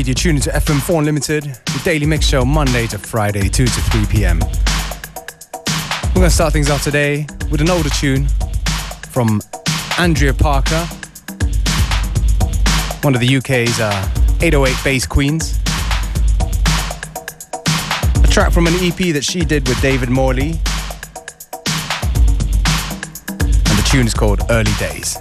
Indeed, you're tuning to FM4 Unlimited, the daily mix show Monday to Friday, 2 to 3 p.m. We're going to start things off today with an older tune from Andrea Parker, one of the UK's uh, 808 bass queens. A track from an EP that she did with David Morley. And the tune is called Early Days.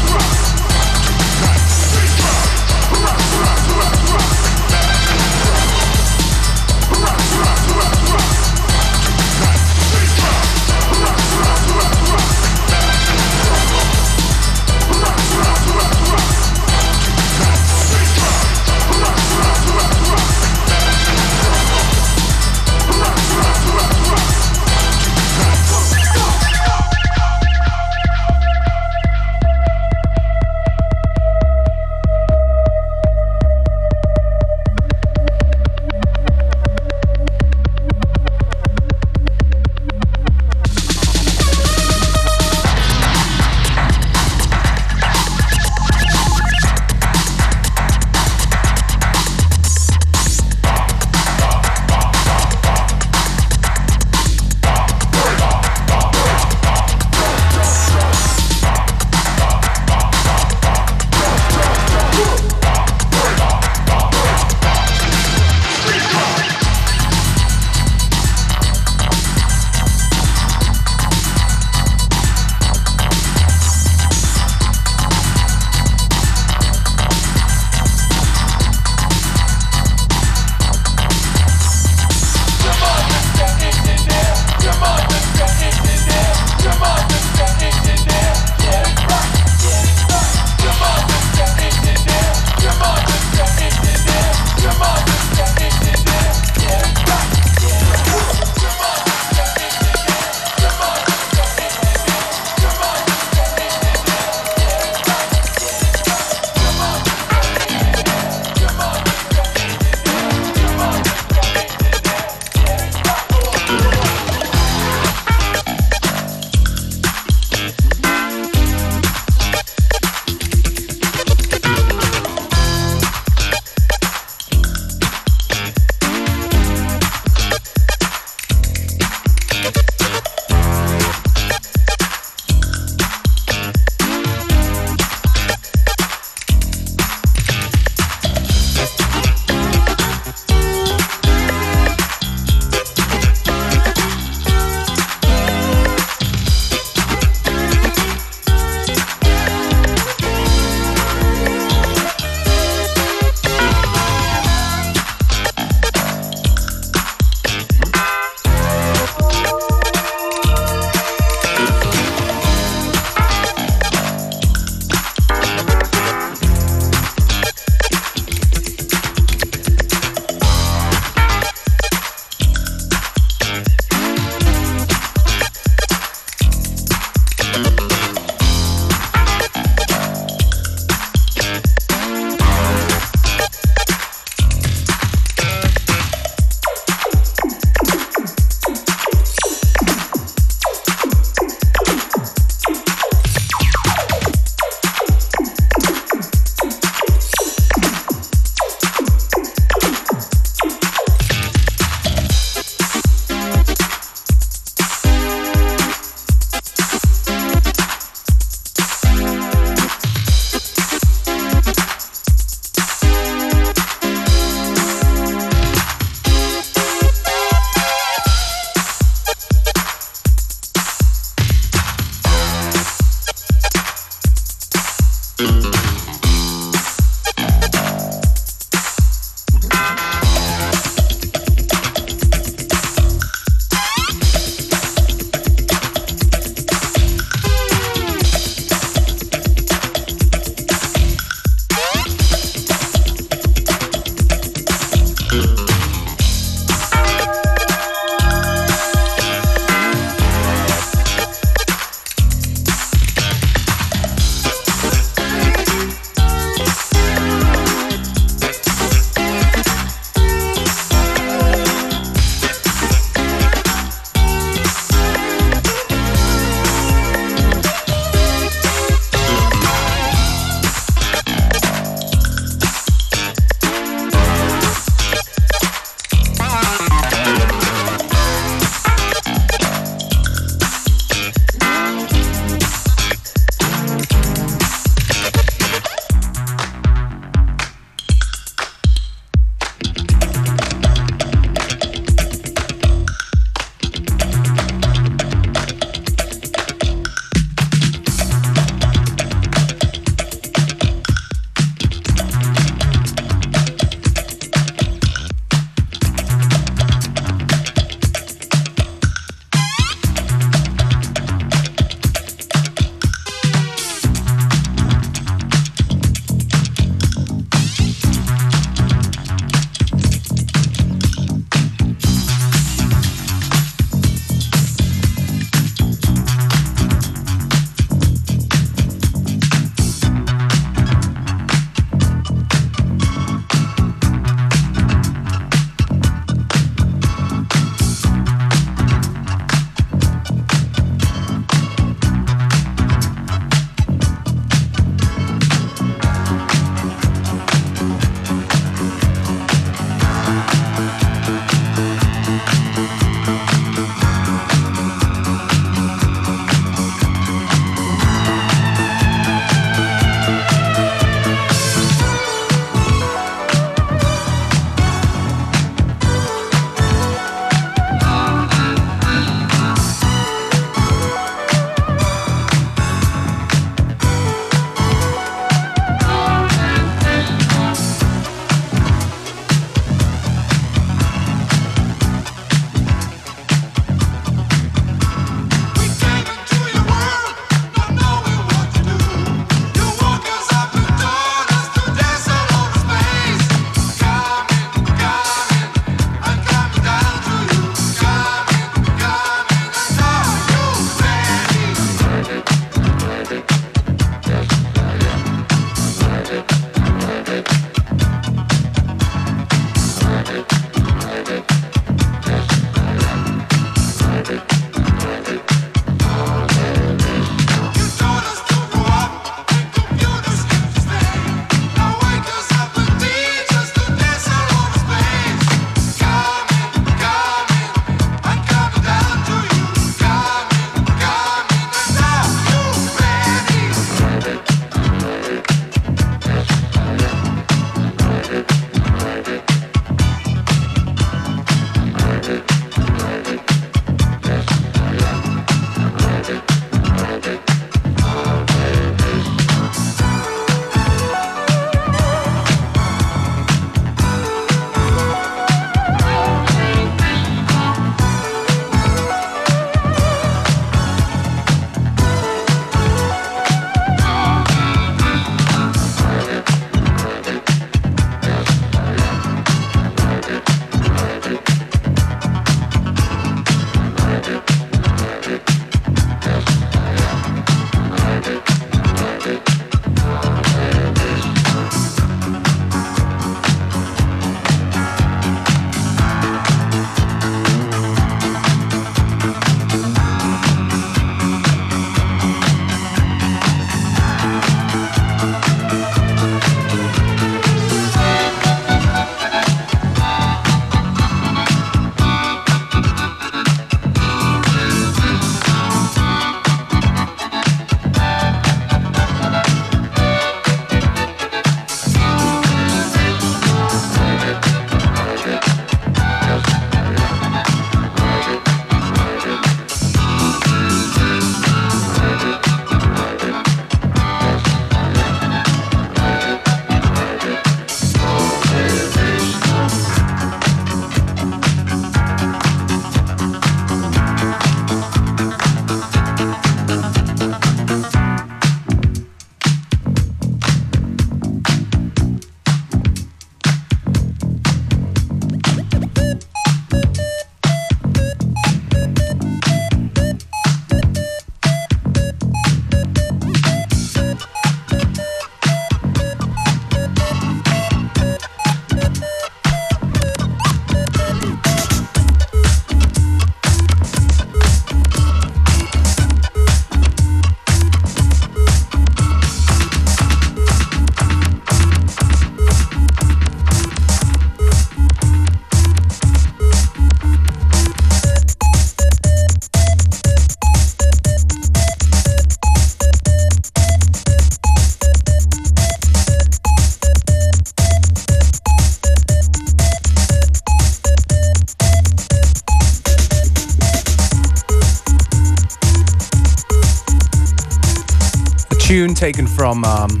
Taken from, um,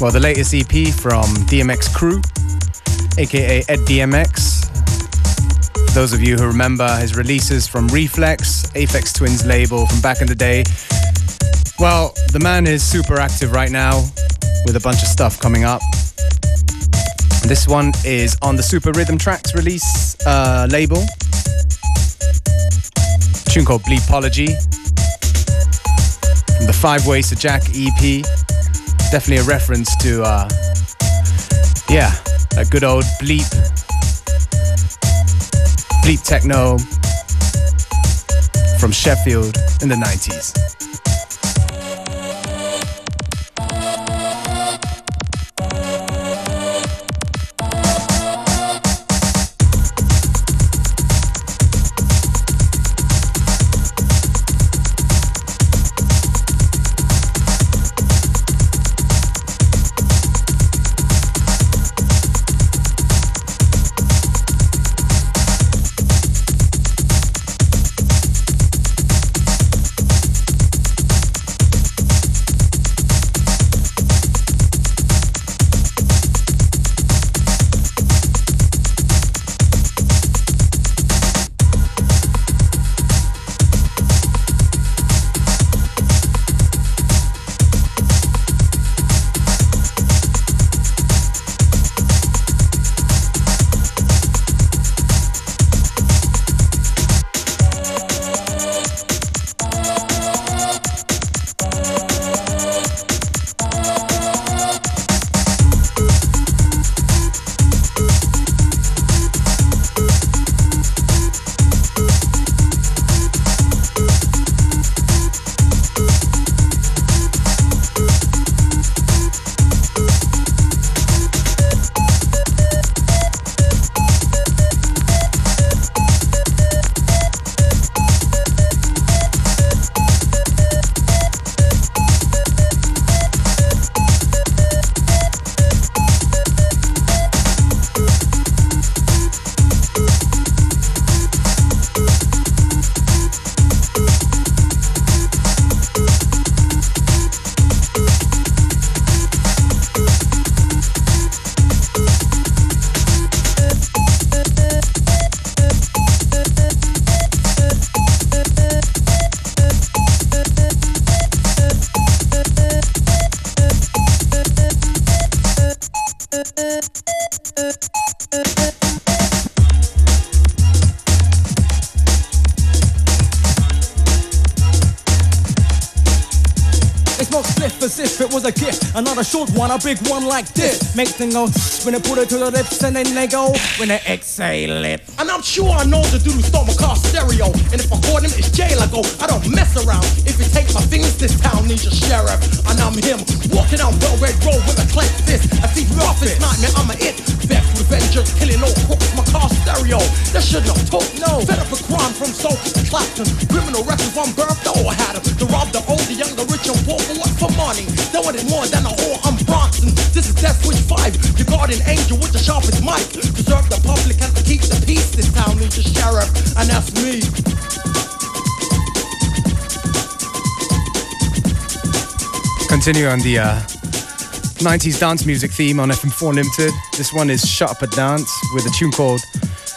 well, the latest EP from DMX Crew, aka Ed DMX. Those of you who remember his releases from Rephlex, Aphex Twin's label from back in the day. Well, the man is super active right now with a bunch of stuff coming up. This one is on the Super Rhythm Trax release uh, label. A tune called Bleepology. The Five Ways to Jack EP. Definitely a reference to, uh, yeah, that good old bleep. Bleep techno from Sheffield in the 90s. Big one like this. Make them go when they put it to the lips and then they go when they exhale it. And I'm sure I know the dude who stole my car stereo. And if I caught him, it's jail I go. I don't mess around. If you take my fingers, this town needs a sheriff. And I'm him, walking on Well-Red Road with a clenched fist. I see roughest nightmare, I'm a it. Vex Revenger, killing all crooks, my car stereo. That shouldn't have took no. Fed up with crime from soul to Clapton. Criminal records from birth, oh, I had him. To rob the old, the young, the rich, and poor for what? For money. They wanted more than a whore, I'm This is Death Switch 5, your guardian angel with the sharpest mic. To serve the public and to keep the peace. This town needs a sheriff, and that's me. Continue on the uh, 90s dance music theme on FM4 Limited. This one is Shut Up and Dance with a tune called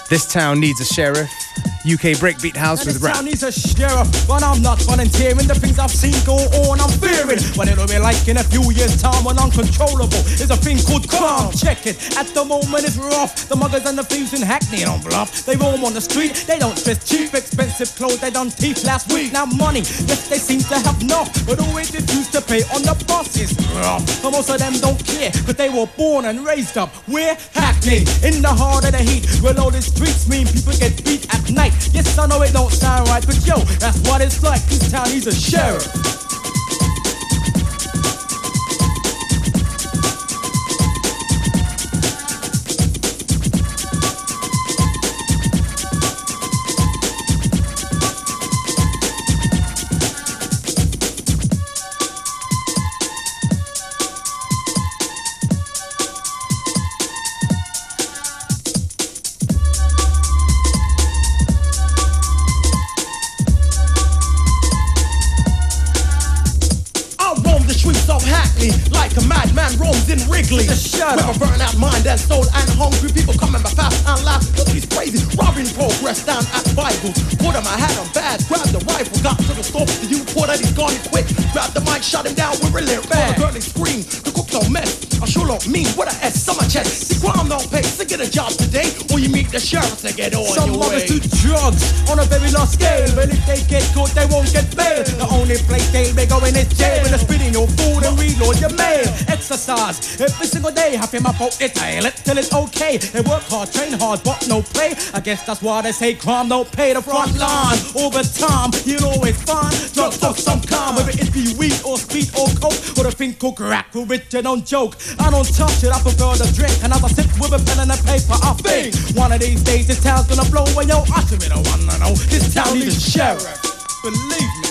This Town Needs a Sheriff. UK breakbeat house with rap. needs a sheriff, but I'm not volunteering. The things I've seen go on, I'm fearing. What it'll be like in a few years' time when uncontrollable is a thing called crime. Check it. At the moment it's rough. The muggers and the thieves in Hackney don't bluff. They roam on the street. They don't dress cheap, expensive clothes. They done teeth last week. Now money, yes they seem to have enough, but always refuse to pay on the bus is rough. But most of them don't care, but they were born and raised up. We're Hackney, in the heart of the heat, where all the streets mean people get beat at night. Yes, I know it don't sound right, but yo, that's what it's like. This town needs a sheriff. Today, or you meet the sheriff to get on Some your way. do drugs on a very large scale, but if they get caught, they won't get bail. The only place they may go in is jail, and they're spitting your food and reload your mail. Exercise every single day, have him up out the tail it till it's okay. They work hard, train hard, but no pay. I guess that's why they say crime don't pay the front line. Over time, you'll always find drugs of some kind, whether it be weed or speed or coke, or the thing called crack. For rich, you don't joke. I don't touch it, I prefer to drink. Another sip with a pen and a paper, I think. One of these days, this town's gonna blow away, yo. I be the one know. This town needs a sheriff. Believe me.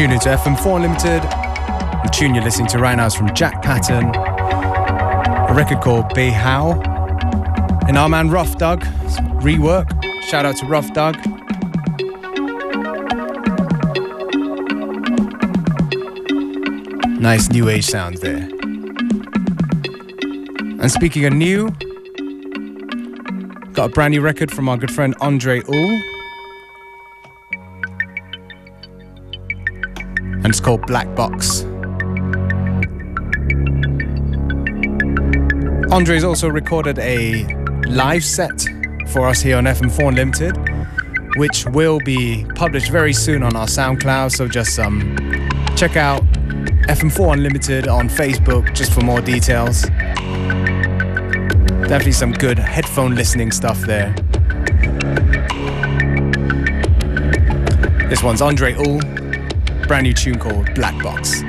You're into FM4 Unlimited. The tune you're listening to right now is from Jack Patton, a record called Be How. And our man Rough Doug, rework. Shout out to Rough Doug. Nice new age sounds there. And speaking of new, got a brand new record from our good friend Andre Ull. Called Black Box. Andre's also recorded a live set for us here on FM4 Unlimited, which will be published very soon on our SoundCloud. So just um, check out FM4 Unlimited on Facebook just for more details. Definitely some good headphone listening stuff there. This one's Andre Ull brand new tune called Black Box.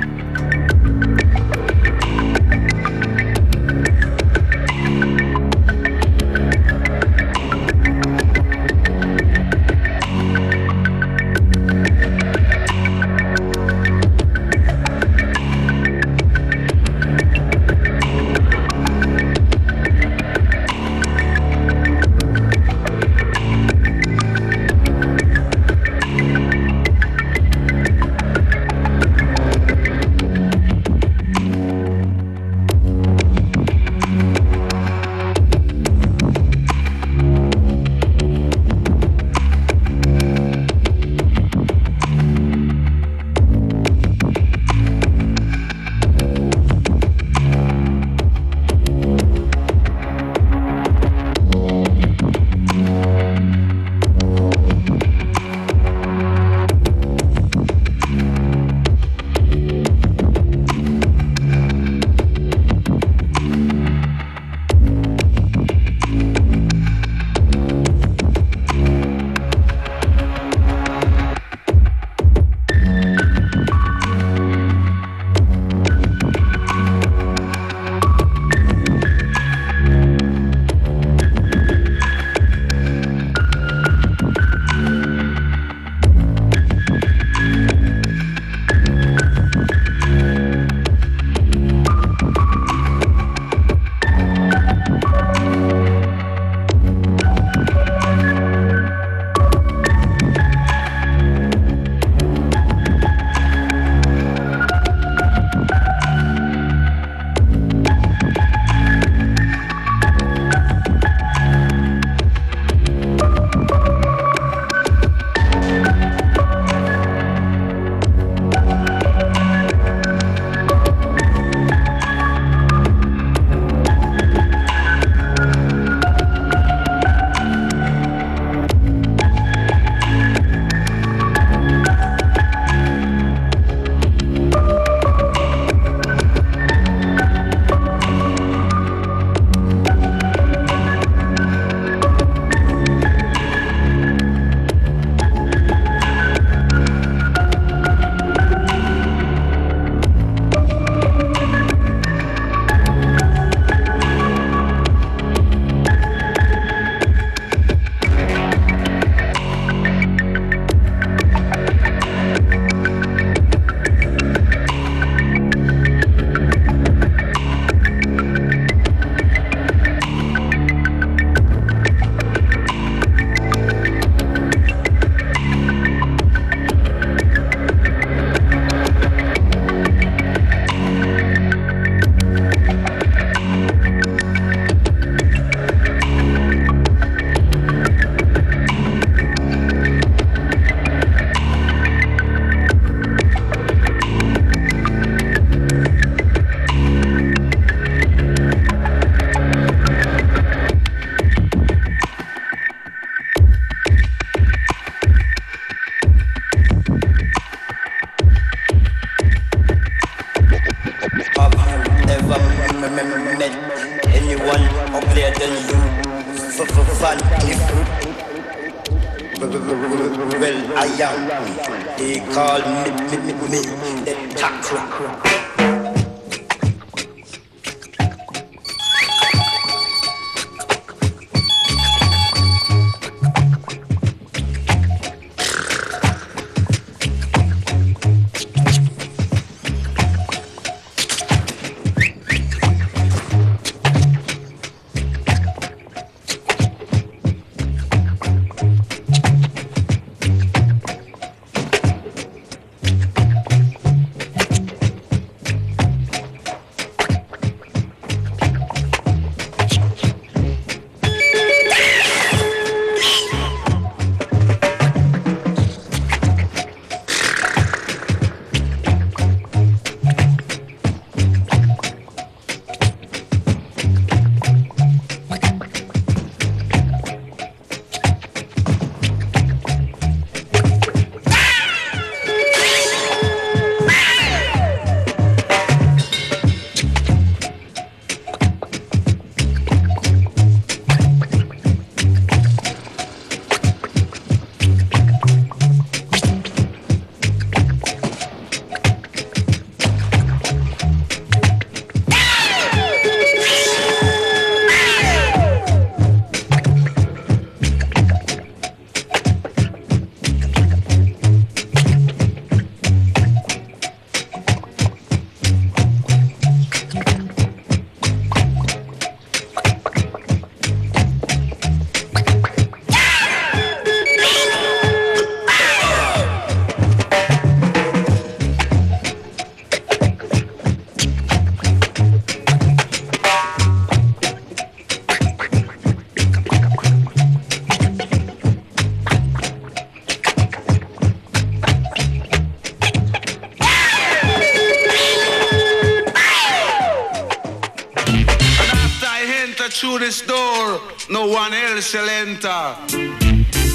Shall.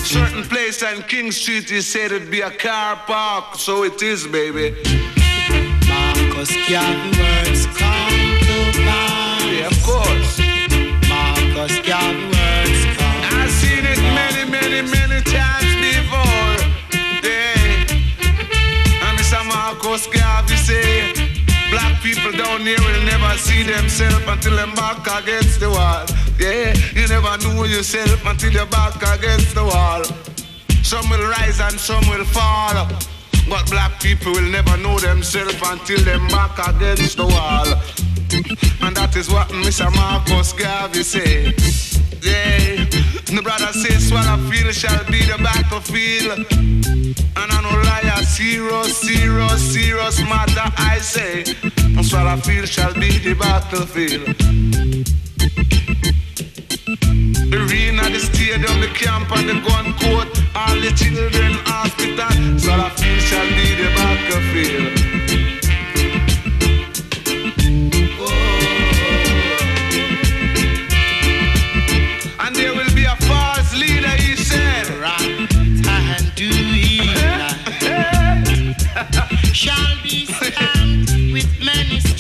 Certain place on King Street, he said it'd be a car park, so it is, baby. Marcus Garvey words come to pass. Yeah, of course. Marcus Garvey words come. I've seen it many, many, many times before. Yeah. And Mr. Marcus Garvey say, black people down here will never see themselves until they're back against the wall. Yeah, you never know yourself until you're back against the wall. Some will rise and some will fall. But black people will never know themselves until they're back against the wall. And that is what Mr. Marcus Garvey say. Yeah, the brother says swallow field shall be the battlefield. And I know liar, serious, serious, serious matter I say. And swallow field shall be the battlefield. Arena, the stadium, the camp, and the gun court. All the children hospital. So the field shall be the battlefield.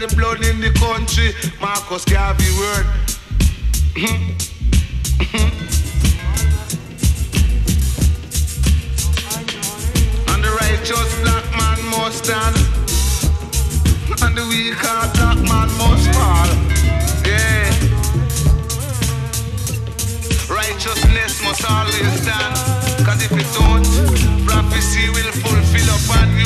the blood in the country. Marcus Garvey word. and the righteous black man must stand, and the weak heart black man must fall. Yeah. Righteousness must always stand, cause if it don't, prophecy will fulfill upon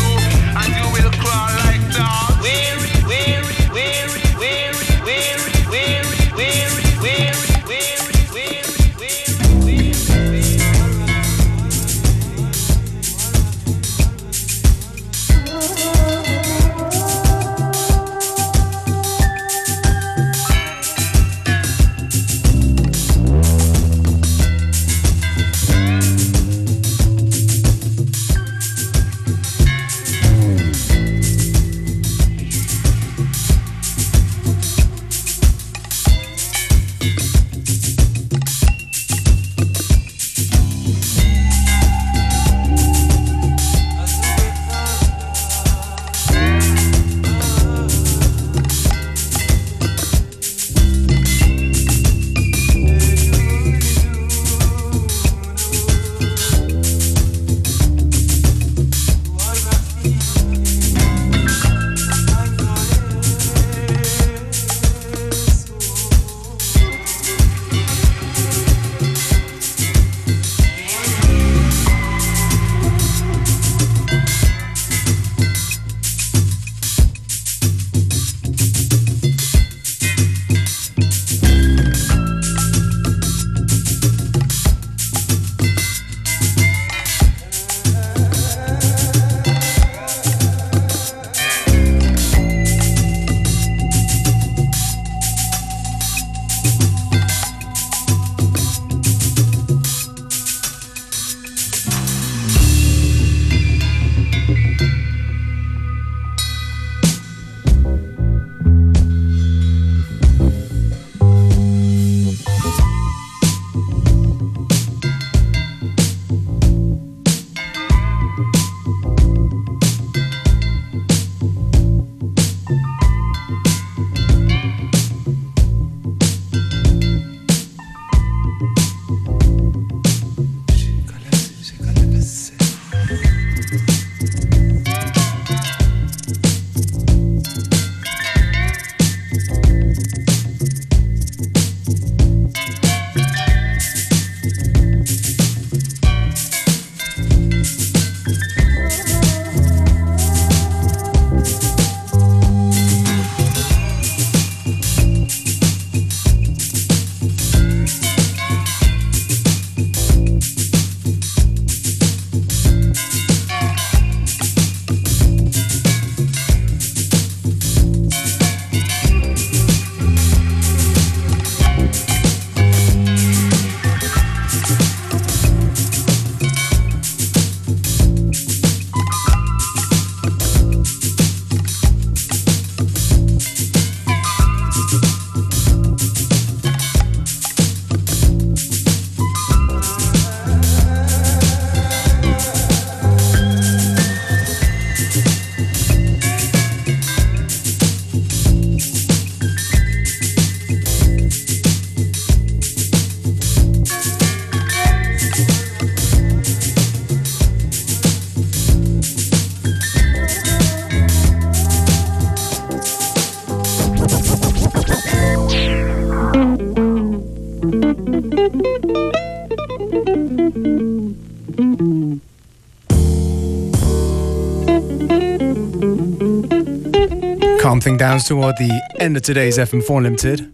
calm down toward the end of today's FM4 Limited,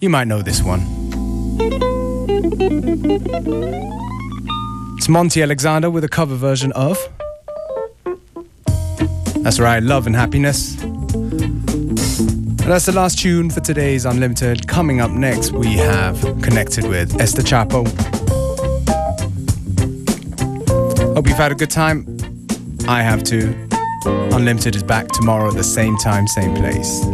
You might know this one. It's Monty Alexander with a cover version of. That's right, Love and Happiness. And that's the last tune for today's Unlimited. Coming up next, we have connected with Esther Chapo. Hope you've had a good time. I have too. Unlimited is back tomorrow at the same time, same place.